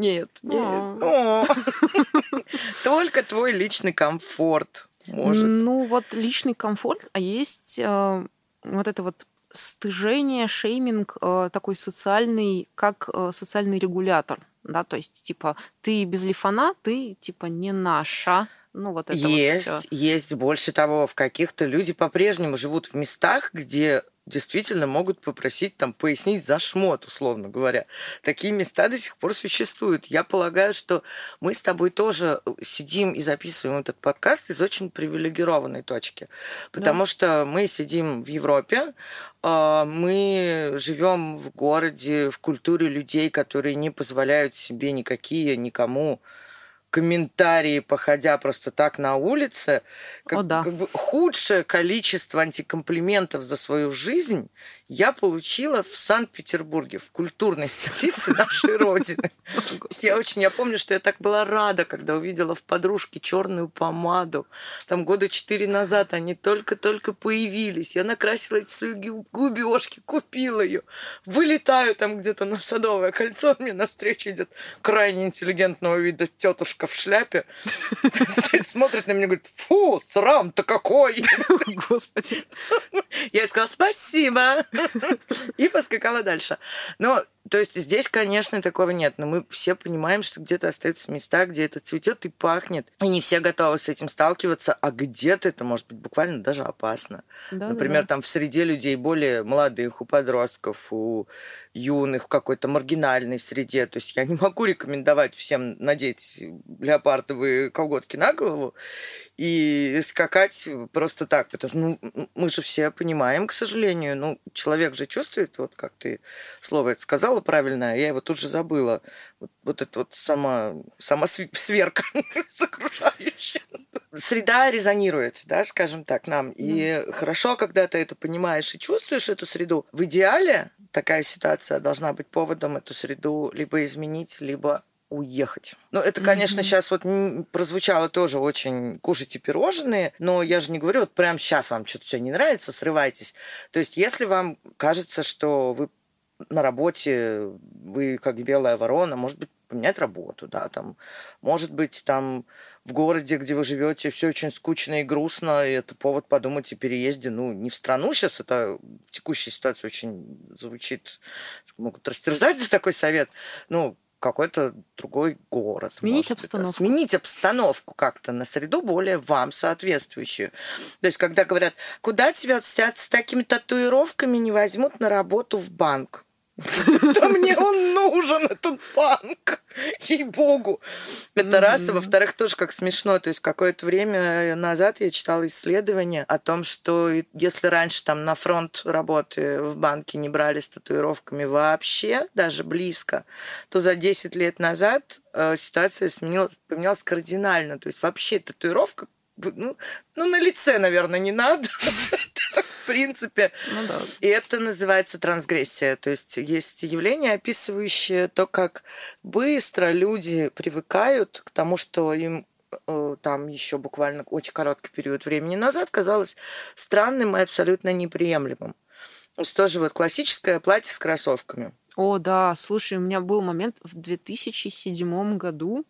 Нет, нет. Только твой личный комфорт может. Ну, вот личный комфорт, а есть э, вот это вот стыжение, шейминг э, такой социальный, как э, социальный регулятор. Да, то есть, типа, ты без лифана, ты, типа, не наша. Ну, вот это есть, вот есть. Больше того, в каких-то люди по-прежнему живут в местах, где действительно могут попросить там пояснить за шмот, условно говоря. Такие места до сих пор существуют. Я полагаю, что мы с тобой тоже сидим и записываем этот подкаст из очень привилегированной точки. Потому да. что мы сидим в Европе, а, мы живем в городе, в культуре людей, которые не позволяют себе никакие никому комментарии, походя просто так на улице, как, О, да. как бы худшее количество антикомплиментов за свою жизнь я получила в Санкт-Петербурге, в культурной столице нашей Родины. Я очень, я помню, что я так была рада, когда увидела в подружке черную помаду. Там года четыре назад они только-только появились. Я накрасила эти свои губежки, купила ее. Вылетаю там где-то на Садовое кольцо, мне навстречу идет крайне интеллигентного вида тетушка в шляпе. Стоит, смотрит на меня и говорит, фу, срам-то какой! Господи. Я сказала, спасибо. И поскакала дальше. Но то есть здесь, конечно, такого нет, но мы все понимаем, что где-то остаются места, где это цветет и пахнет, и не все готовы с этим сталкиваться, а где-то это может быть буквально даже опасно. Да, Например, да, да. там в среде людей более молодых, у подростков, у юных, в какой-то маргинальной среде. То есть я не могу рекомендовать всем надеть леопардовые колготки на голову и скакать просто так, потому что ну, мы же все понимаем, к сожалению, ну, человек же чувствует, вот как ты слово это сказала правильно, я его тут же забыла, вот, вот это вот сама, сама сверка окружающая. Среда резонирует, да, скажем так, нам. И mm. хорошо, когда ты это понимаешь и чувствуешь эту среду. В идеале такая ситуация должна быть поводом эту среду либо изменить, либо уехать. Ну, это, конечно, mm-hmm. сейчас вот прозвучало тоже очень кушайте пирожные, но я же не говорю, вот прямо сейчас вам что-то все не нравится, срывайтесь. То есть, если вам кажется, что вы на работе, вы как белая ворона, может быть, поменять работу, да, там, может быть, там в городе, где вы живете, все очень скучно и грустно, и это повод подумать о переезде, ну, не в страну сейчас, это в текущей ситуации очень звучит, могут растерзать за такой совет, ну, какой-то другой город. Сменить обстановку. Сменить обстановку как-то на среду более вам соответствующую. То есть, когда говорят, куда тебя с такими татуировками не возьмут на работу в банк? Да мне он нужен, этот банк. Ей-богу. Это раз. И во-вторых, тоже как смешно. То есть какое-то время назад я читала исследование о том, что если раньше там на фронт работы в банке не брали с татуировками вообще, даже близко, то за 10 лет назад э, ситуация сменилась, поменялась кардинально. То есть вообще татуировка ну, ну, на лице, наверное, не надо принципе. Ну, да. И это называется трансгрессия. То есть есть явление, описывающее то, как быстро люди привыкают к тому, что им э, там еще буквально очень короткий период времени назад казалось странным и абсолютно неприемлемым. То есть тоже вот классическое платье с кроссовками. О, да, слушай, у меня был момент в 2007 году.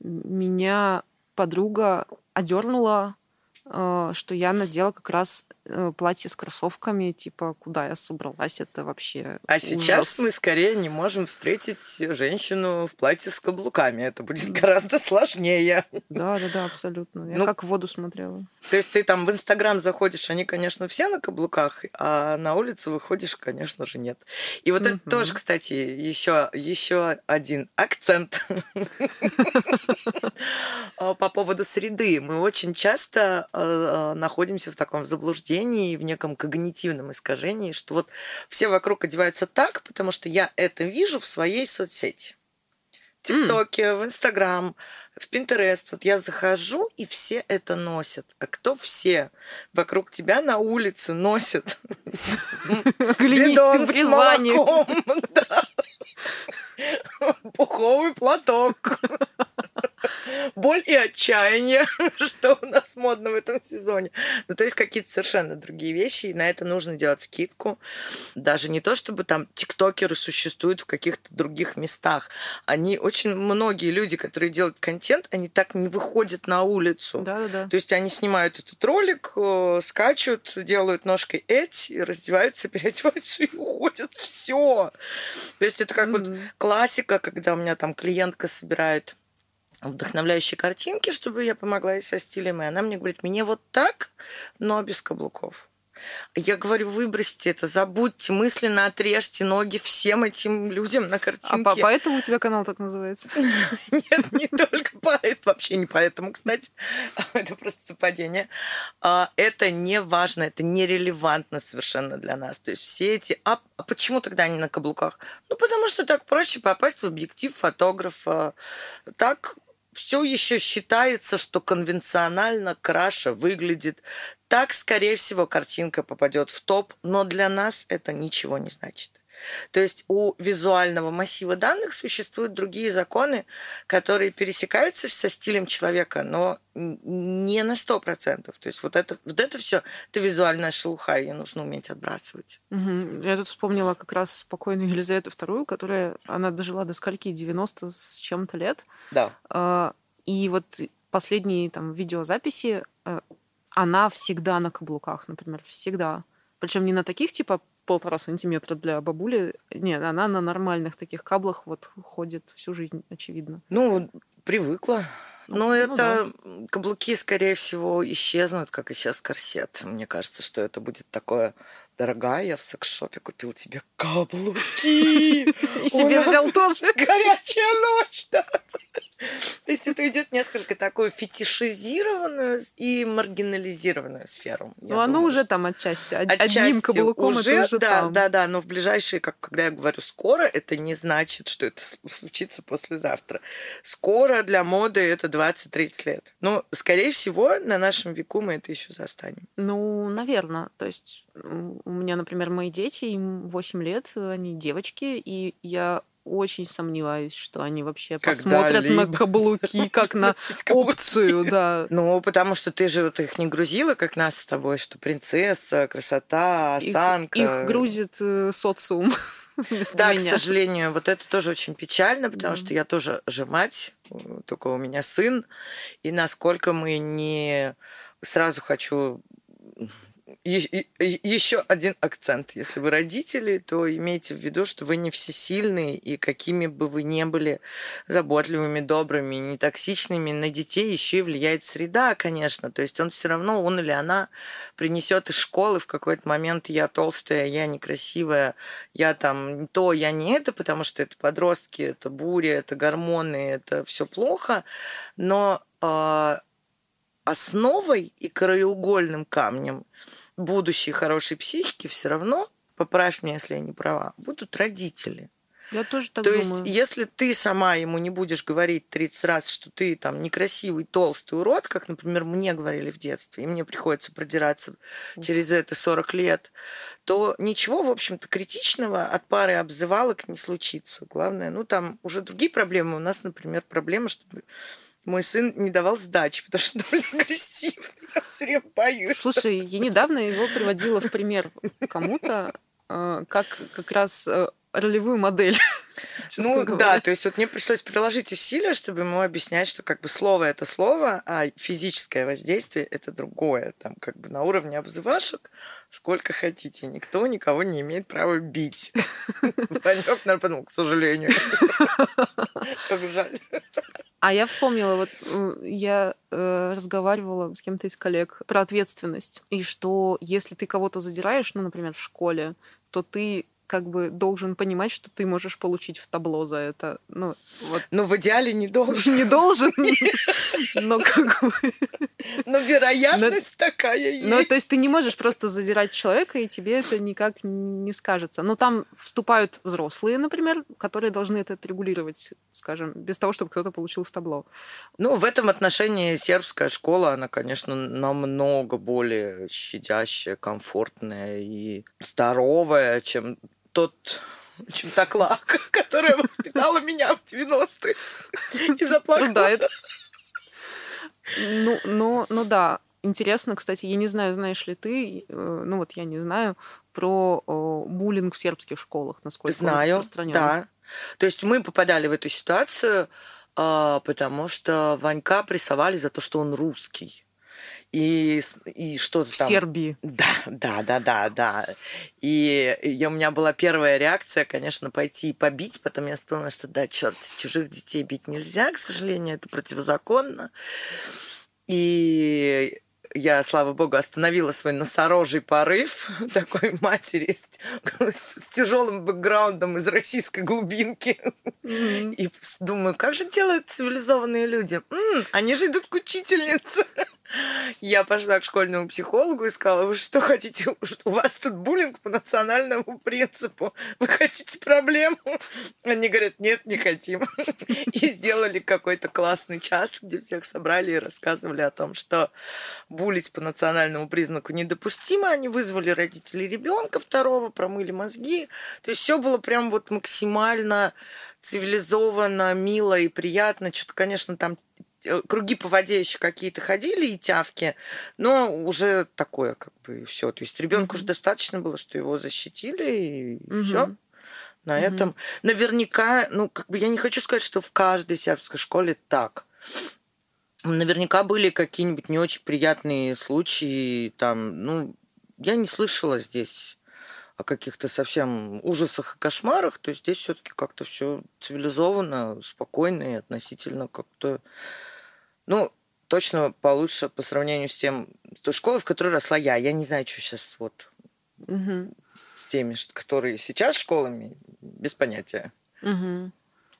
Меня подруга одернула что я надела как раз э, платье с кроссовками, типа, куда я собралась, это вообще А ужас. сейчас мы скорее не можем встретить женщину в платье с каблуками, это будет гораздо сложнее. Да-да-да, абсолютно. Я ну, как в воду смотрела. То есть ты там в Инстаграм заходишь, они, конечно, все на каблуках, а на улицу выходишь, конечно же, нет. И вот это тоже, кстати, еще, еще один акцент по поводу среды. Мы очень часто Э, находимся в таком заблуждении, в неком когнитивном искажении, что вот все вокруг одеваются так, потому что я это вижу в своей соцсети. В ТикТоке, mm. в Инстаграм, в Пинтерест. Вот я захожу, и все это носят. А кто все вокруг тебя на улице носят? Глинистым в Пуховый платок боль и отчаяние, что у нас модно в этом сезоне. Ну, то есть какие-то совершенно другие вещи, и на это нужно делать скидку. Даже не то, чтобы там тиктокеры существуют в каких-то других местах. Они, очень многие люди, которые делают контент, они так не выходят на улицу. Да, да. То есть они снимают этот ролик, э, скачут, делают ножкой эти, раздеваются, переодеваются и уходят. Все. То есть это как mm-hmm. вот классика, когда у меня там клиентка собирает вдохновляющие картинки, чтобы я помогла ей со стилем. И она мне говорит, мне вот так, но без каблуков. Я говорю, выбросьте это, забудьте, мысленно отрежьте ноги всем этим людям на картинке. А по поэтому у тебя канал так называется? Нет, не только поэтому, вообще не поэтому, кстати. Это просто совпадение. А, это не важно, это нерелевантно совершенно для нас. То есть все эти... А, а почему тогда они на каблуках? Ну, потому что так проще попасть в объектив фотографа. Так все еще считается, что конвенционально краша выглядит. Так, скорее всего, картинка попадет в топ, но для нас это ничего не значит. То есть у визуального массива данных существуют другие законы, которые пересекаются со стилем человека, но не на сто процентов. То есть вот это, вот это все, это визуальная шелуха, ее нужно уметь отбрасывать. Угу. Я тут вспомнила как раз спокойную Елизавету II, которая, она дожила до скольки, 90 с чем-то лет. Да. А, и вот последние там видеозаписи, э, она всегда на каблуках, например, всегда. Причем не на таких типа полтора сантиметра для бабули. Нет, она на нормальных таких каблах вот ходит всю жизнь, очевидно. Ну, привыкла. Ну, Но ну, это да. каблуки, скорее всего, исчезнут, как и сейчас корсет. Мне кажется, что это будет такое дорогая, я в секс-шопе купил тебе каблуки. И себе взял тоже. Горячая ночь, да. То есть это идет несколько такую фетишизированную и маргинализированную сферу. Ну, оно уже там отчасти. Одним каблуком уже, это уже да, там. Да, да, но в ближайшие, как когда я говорю скоро, это не значит, что это случится послезавтра. Скоро для моды это 20-30 лет. Но, скорее всего, на нашем веку мы это еще застанем. Ну, наверное. То есть у меня, например, мои дети, им 8 лет, они девочки, и я очень сомневаюсь, что они вообще посмотрят на каблуки как на опцию, да. Ну, потому что ты же вот их не грузила, как нас с тобой, что принцесса, красота, осанка. Их, их грузит э, социум. Да, меня. к сожалению, вот это тоже очень печально, потому что я тоже же мать, только у меня сын, и насколько мы не сразу хочу еще один акцент. Если вы родители, то имейте в виду, что вы не всесильные, и какими бы вы ни были заботливыми, добрыми, не токсичными, на детей еще и влияет среда, конечно. То есть он все равно, он или она принесет из школы в какой-то момент я толстая, я некрасивая, я там то, я не это, потому что это подростки, это буря, это гормоны, это все плохо. Но э, основой и краеугольным камнем будущей хорошей психики все равно, поправь меня, если я не права, будут родители. Я тоже так То думаю. есть, если ты сама ему не будешь говорить 30 раз, что ты там некрасивый, толстый урод, как, например, мне говорили в детстве, и мне приходится продираться через это 40 лет, то ничего, в общем-то, критичного от пары обзывалок не случится. Главное, ну, там уже другие проблемы. У нас, например, проблема, что мой сын не давал сдачи, потому что довольно агрессивный. Я все время боюсь. Слушай, я недавно его приводила в пример кому-то, э, как как раз э, ролевую модель. Ну говоря. да, то есть вот мне пришлось приложить усилия, чтобы ему объяснять, что как бы слово это слово, а физическое воздействие это другое. Там как бы на уровне обзывашек сколько хотите. Никто никого не имеет права бить. Ванек, наверное, подумал, к сожалению. Как жаль. А я вспомнила, вот я э, разговаривала с кем-то из коллег про ответственность. И что если ты кого-то задираешь, ну, например, в школе, то ты как бы должен понимать, что ты можешь получить в табло за это. Ну, вот. Но в идеале не должен. Не должен, но как бы... Но вероятность такая есть. Ну, то есть ты не можешь просто задирать человека, и тебе это никак не скажется. Но там вступают взрослые, например, которые должны это отрегулировать, скажем, без того, чтобы кто-то получил в табло. Ну, в этом отношении сербская школа, она, конечно, намного более щадящая, комфортная и здоровая, чем тот чем та Клак, которая воспитала меня в 90-е и заплакала. Ну да, это... Ну, ну, ну да, Интересно, кстати, я не знаю, знаешь ли ты, э, ну вот я не знаю, про буллинг в сербских школах, насколько знаю, он распространен. Да. То есть мы попадали в эту ситуацию, а, потому что Ванька прессовали за то, что он русский и, и что-то в там. Сербии. Да, да, да, да, да. И я, у меня была первая реакция, конечно, пойти и побить, потом я вспомнила, что да, черт, чужих детей бить нельзя, к сожалению, это противозаконно. И я, слава богу, остановила свой носорожий порыв такой матери с, с тяжелым бэкграундом из российской глубинки. Mm-hmm. И думаю, как же делают цивилизованные люди? М-м, они же идут к учительнице. Я пошла к школьному психологу и сказала, вы что хотите, у вас тут буллинг по национальному принципу, вы хотите проблему? Они говорят, нет, не хотим. И сделали какой-то классный час, где всех собрали и рассказывали о том, что булить по национальному признаку недопустимо. Они вызвали родителей ребенка второго, промыли мозги. То есть все было прям вот максимально цивилизованно, мило и приятно. Что-то, конечно, там круги по воде еще какие-то ходили и тявки, но уже такое как бы все. То есть ребенку mm-hmm. уже достаточно было, что его защитили и mm-hmm. все. На mm-hmm. этом наверняка, ну как бы я не хочу сказать, что в каждой сербской школе так. Наверняка были какие-нибудь не очень приятные случаи, там, ну, я не слышала здесь о каких-то совсем ужасах и кошмарах, то есть здесь все-таки как-то все цивилизованно, спокойно и относительно как-то ну, точно получше по сравнению с тем, с той школой, в которой росла я. Я не знаю, что сейчас вот угу. с теми, которые сейчас школами, без понятия. Угу.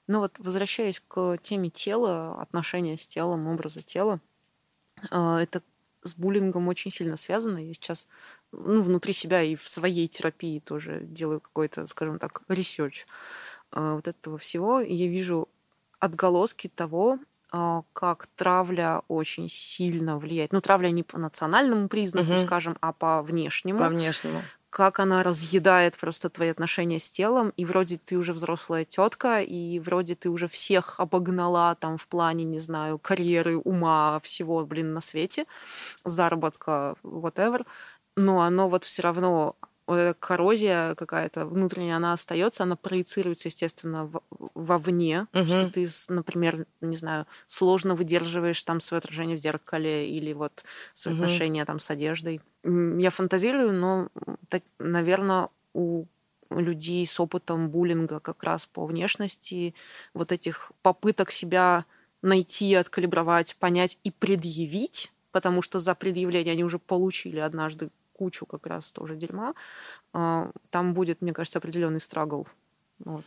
Ну вот, возвращаясь к теме тела, отношения с телом, образа тела, а, это с буллингом очень сильно связано. Я сейчас ну, внутри себя и в своей терапии тоже делаю какой-то, скажем так, research а, вот этого всего. И я вижу отголоски того, как травля очень сильно влияет. Ну, травля не по национальному признаку, угу. скажем, а по внешнему. По внешнему. Как она разъедает просто твои отношения с телом, и вроде ты уже взрослая тетка, и вроде ты уже всех обогнала там в плане, не знаю, карьеры, ума, всего, блин, на свете, заработка, whatever, но оно вот все равно вот эта коррозия какая-то внутренняя, она остается, она проецируется, естественно, в, вовне, угу. что ты, например, не знаю, сложно выдерживаешь там свое отражение в зеркале или вот свои угу. отношения там с одеждой. Я фантазирую, но, так, наверное, у людей с опытом буллинга как раз по внешности, вот этих попыток себя найти, откалибровать, понять и предъявить, потому что за предъявление они уже получили однажды кучу как раз тоже дерьма, а, там будет, мне кажется, определенный страгл. Вот.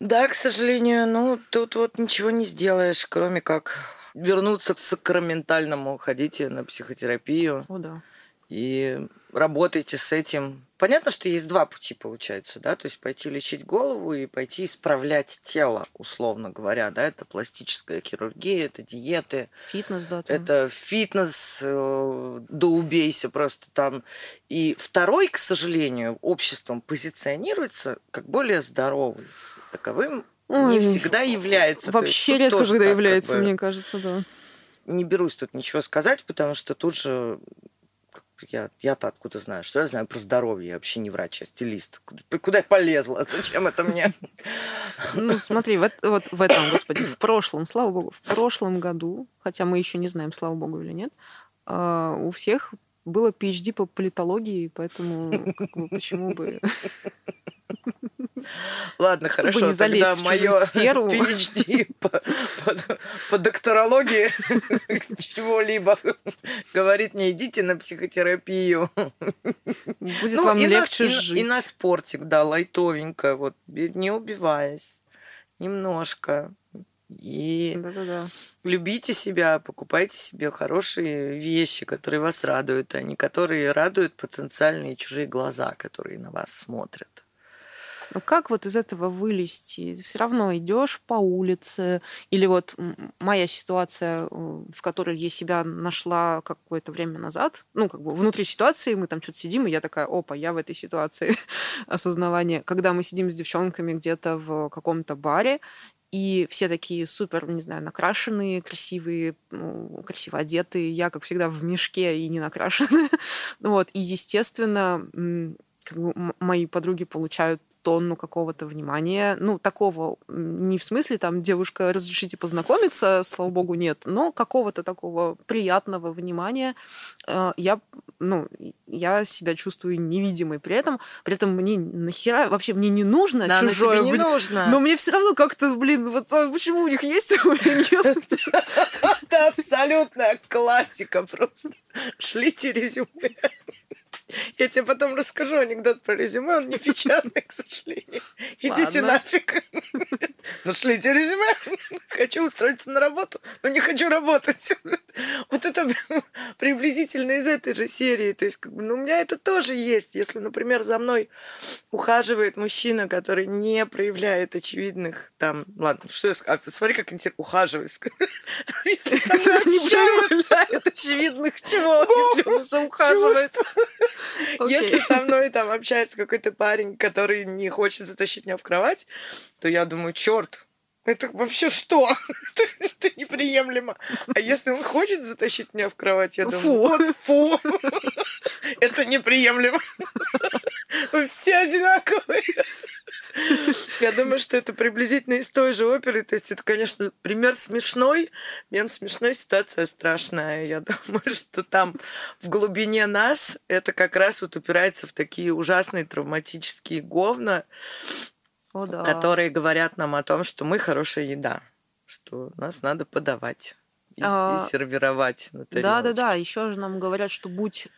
Да, к сожалению, ну тут вот ничего не сделаешь, кроме как вернуться к сакраментальному, ходите на психотерапию. О, да. И работайте с этим. Понятно, что есть два пути, получается, да, то есть пойти лечить голову и пойти исправлять тело, условно говоря, да, это пластическая хирургия, это диеты. Фитнес, да. Там. Это фитнес, э, да убейся просто там. И второй, к сожалению, обществом позиционируется как более здоровый. Таковым Ой, не всегда является. Вообще есть, редко, когда является, как бы, мне кажется, да. Не берусь тут ничего сказать, потому что тут же я, я-то откуда знаю? Что я знаю про здоровье? Я вообще не врач, я стилист. Куда, куда я полезла? Зачем это мне? Ну, смотри, вот, вот в этом, господи, в прошлом, слава богу, в прошлом году, хотя мы еще не знаем, слава богу или нет, а, у всех было PhD по политологии, поэтому как бы, почему бы Ладно, хорошо, не тогда мое сферу. PhD по, по, по докторологии чего-либо говорит, не идите на психотерапию. Будет ну, вам легче на, жить. И, и на спортик, да, лайтовенько, вот, не убиваясь, немножко. И Да-да-да. любите себя, покупайте себе хорошие вещи, которые вас радуют, а не которые радуют потенциальные чужие глаза, которые на вас смотрят. Но как вот из этого вылезти? Все равно идешь по улице, или вот моя ситуация, э, в которой я себя нашла какое-то время назад, ну, как бы внутри ситуации мы там что-то сидим, и я такая, опа, я в этой ситуации осознавание. Когда мы сидим с девчонками где-то в каком-то баре, и все такие супер, не знаю, накрашенные, красивые, ну, красиво одетые. Я, как всегда, в мешке и не накрашенная. вот. И, естественно, мои подруги получают тонну какого-то внимания. Ну, такого не в смысле там девушка, разрешите познакомиться, слава богу, нет, но какого-то такого приятного внимания э, я, ну, я себя чувствую невидимой. При этом, при этом мне нахера, вообще мне не нужно да, чужое. не нужно. Но мне все равно как-то, блин, вот а почему у них есть, а у меня нет? Это абсолютная классика просто. Шлите резюме. Я тебе потом расскажу анекдот про резюме, он не печатный, к сожалению. Идите нафиг. Ну, шлите резюме. Хочу устроиться на работу, но не хочу работать. Вот это приблизительно из этой же серии. То есть, как бы, ну, у меня это тоже есть. Если, например, за мной ухаживает мужчина, который не проявляет очевидных там... Ладно, что я скажу? Смотри, как интересно. Ухаживает. Если со мной не проявляет очевидных чего, если он уже ухаживает. Окей. Если со мной там общается какой-то парень, который не хочет затащить меня в кровать, то я думаю, черт, это вообще что? это, это неприемлемо. А если он хочет затащить меня в кровать, я думаю, Фу. вот фу. это неприемлемо. Вы все одинаковые. Я думаю, что это приблизительно из той же оперы. То есть это, конечно, пример смешной, мем смешной, ситуация страшная. Я думаю, что там в глубине нас это как раз вот упирается в такие ужасные травматические говна, О, да. которые говорят нам о том, что мы хорошая еда, что нас надо подавать и, А, и сервировать на Да, да, тарелочке. да. Еще же нам говорят, что будь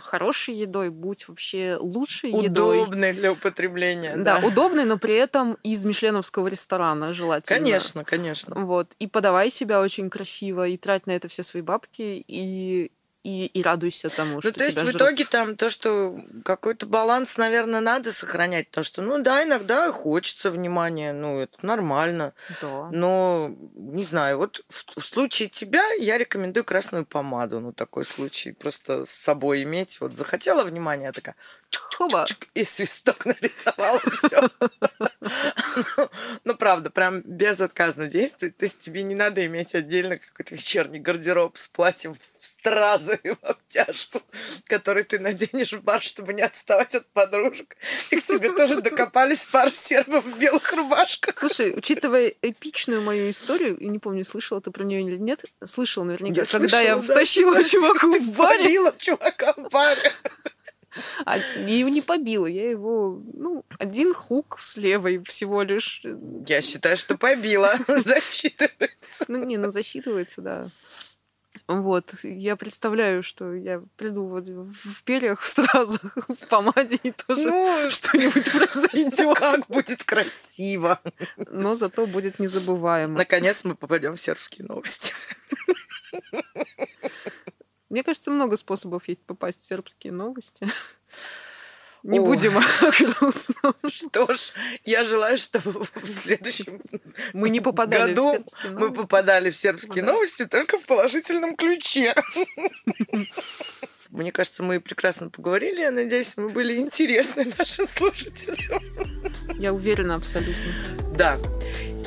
хорошей едой, будь вообще лучшей едой. Удобный для употребления. Да, удобной, но при этом из мишленовского ресторана желательно. Конечно, конечно. Вот. И подавай себя очень красиво, и трать на это все свои бабки, и, и, и радуйся тому, Ну, что то есть в жрут. итоге там то, что какой-то баланс, наверное, надо сохранять. То, что, ну да, иногда хочется внимания, ну, это нормально. Да. Но, не знаю, вот в, в случае тебя я рекомендую красную помаду. Ну, такой случай просто с собой иметь. Вот захотела внимания, такая Хоба. и свисток нарисовала, все. Ну, правда, прям безотказно действует. То есть тебе не надо иметь отдельно какой-то вечерний гардероб с платьем в стразы и в обтяжку, который ты наденешь в бар, чтобы не отставать от подружек. И к тебе тоже докопались пара сербов в белых рубашках. Слушай, учитывая эпичную мою историю, и не помню, слышала ты про нее или нет, слышала наверняка, Я когда я слышала, да. втащила чувака в баре, чувака в баре. А я его не побила, я его, ну, один хук с левой всего лишь. Я считаю, что побила. Засчитывается. Ну, не, ну, засчитывается, да. Вот, я представляю, что я приду вот в перьях, в стразах, в помаде, и тоже Ну, что-нибудь произойдет. как будет красиво. Но зато будет незабываемо. Наконец мы попадем в сербские новости. Мне кажется, много способов есть попасть в сербские новости. Не О. будем о грустном. Что ж, я желаю, чтобы в следующем Мы не попадали году в мы попадали в сербские Да. новости только в положительном ключе. Мне кажется, мы прекрасно поговорили. Я надеюсь, мы были интересны нашим слушателям. Я уверена абсолютно. Да.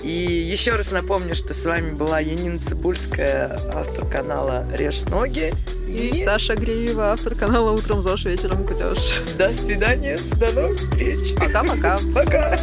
И еще раз напомню, что с вами была Янина Цибульская, автор канала «Режь ноги». И Саша Греева, автор канала «Утром ЗОЖ, вечером кутеж». до свидания, до новых встреч. Пока-пока. Пока.